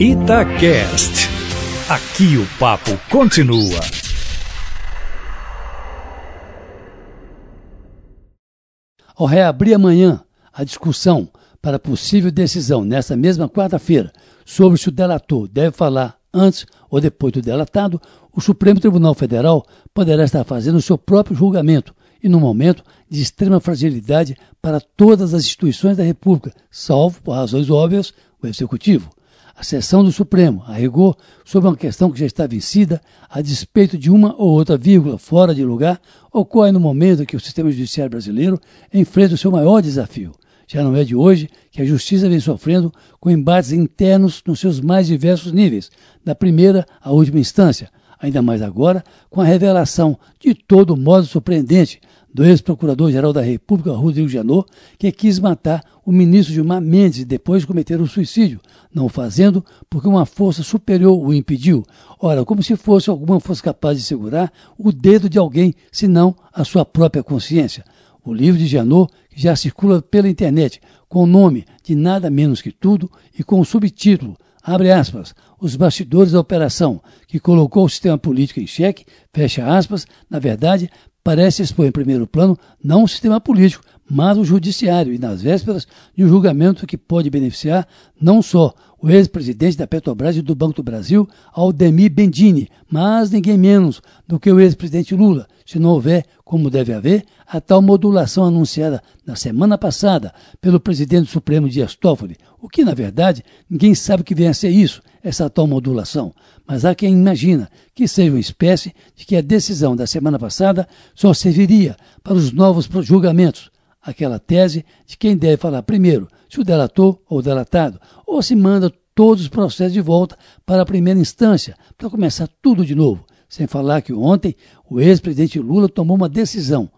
Itacast. Aqui o papo continua. Ao reabrir amanhã a discussão para possível decisão nesta mesma quarta-feira sobre se o delator deve falar antes ou depois do delatado, o Supremo Tribunal Federal poderá estar fazendo o seu próprio julgamento e num momento de extrema fragilidade para todas as instituições da República, salvo, por razões óbvias, o Executivo. A sessão do Supremo, a rigor, sobre uma questão que já está vencida, a despeito de uma ou outra vírgula fora de lugar, ocorre no momento em que o sistema judiciário brasileiro enfrenta o seu maior desafio. Já não é de hoje que a justiça vem sofrendo com embates internos nos seus mais diversos níveis, da primeira à última instância, ainda mais agora com a revelação, de todo modo surpreendente, do ex-procurador-geral da República, Rodrigo Janot, que quis matar o ministro Gilmar Mendes depois cometer o suicídio, não o fazendo porque uma força superior o impediu. Ora, como se fosse alguma fosse capaz de segurar o dedo de alguém, senão a sua própria consciência. O livro de Janot, que já circula pela internet, com o nome de Nada Menos Que Tudo e com o subtítulo abre aspas, os bastidores da operação, que colocou o sistema político em xeque, fecha aspas, na verdade, parece expor em primeiro plano não o sistema político, mas o judiciário, e nas vésperas de um julgamento que pode beneficiar não só o ex-presidente da Petrobras e do Banco do Brasil, Aldemir Bendini, mas ninguém menos do que o ex-presidente Lula, se não houver, como deve haver, a tal modulação anunciada na semana passada pelo presidente Supremo Dias Toffoli, o que, na verdade, ninguém sabe que venha a ser isso, essa tal modulação. Mas há quem imagina que seja uma espécie de que a decisão da semana passada só serviria para os novos julgamentos, aquela tese de quem deve falar primeiro, se o delator ou o delatado, ou se manda todos os processos de volta para a primeira instância, para começar tudo de novo. Sem falar que ontem o ex-presidente Lula tomou uma decisão.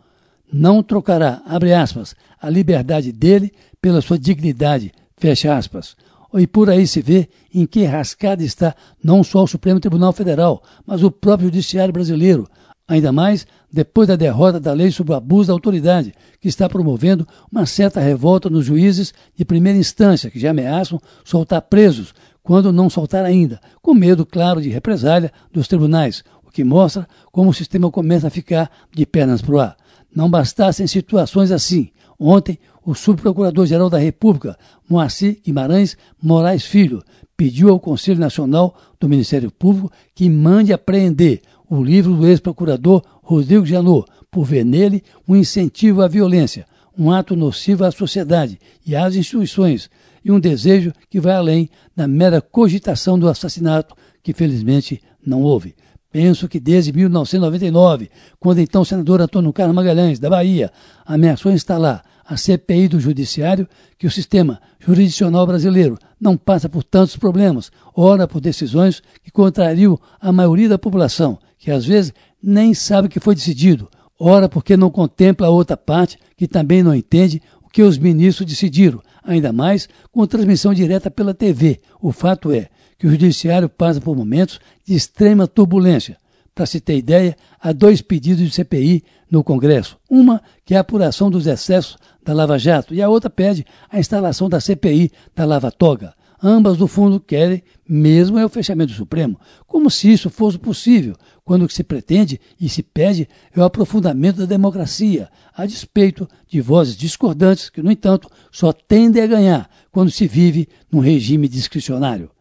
Não trocará, abre aspas, a liberdade dele pela sua dignidade, fecha aspas. E por aí se vê em que rascada está não só o Supremo Tribunal Federal, mas o próprio Judiciário brasileiro, ainda mais depois da derrota da lei sobre o abuso da autoridade, que está promovendo uma certa revolta nos juízes de primeira instância, que já ameaçam soltar presos, quando não soltar ainda, com medo, claro, de represália dos tribunais, o que mostra como o sistema começa a ficar de pernas para o ar. Não bastassem situações assim. Ontem, o subprocurador-geral da República, Moacir Guimarães Moraes Filho, pediu ao Conselho Nacional do Ministério Público que mande apreender o livro do ex-procurador Rodrigo Janot, por ver nele um incentivo à violência, um ato nocivo à sociedade e às instituições, e um desejo que vai além da mera cogitação do assassinato, que felizmente não houve. Penso que desde 1999, quando então o senador Antônio Carlos Magalhães, da Bahia, ameaçou instalar a CPI do Judiciário, que o sistema jurisdicional brasileiro não passa por tantos problemas, ora por decisões que contrariam a maioria da população, que às vezes nem sabe o que foi decidido, ora porque não contempla a outra parte que também não entende o que os ministros decidiram, ainda mais com transmissão direta pela TV. O fato é que o judiciário passa por momentos de extrema turbulência. Para se ter ideia, há dois pedidos de CPI no Congresso. Uma que é a apuração dos excessos da Lava Jato e a outra pede a instalação da CPI da Lava Toga. Ambas, no fundo, querem mesmo é o fechamento do Supremo, como se isso fosse possível, quando o que se pretende e se pede é o aprofundamento da democracia, a despeito de vozes discordantes que, no entanto, só tendem a ganhar quando se vive num regime discricionário.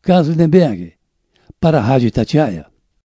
Carlos Lindenberg, para a Rádio Itatiaia.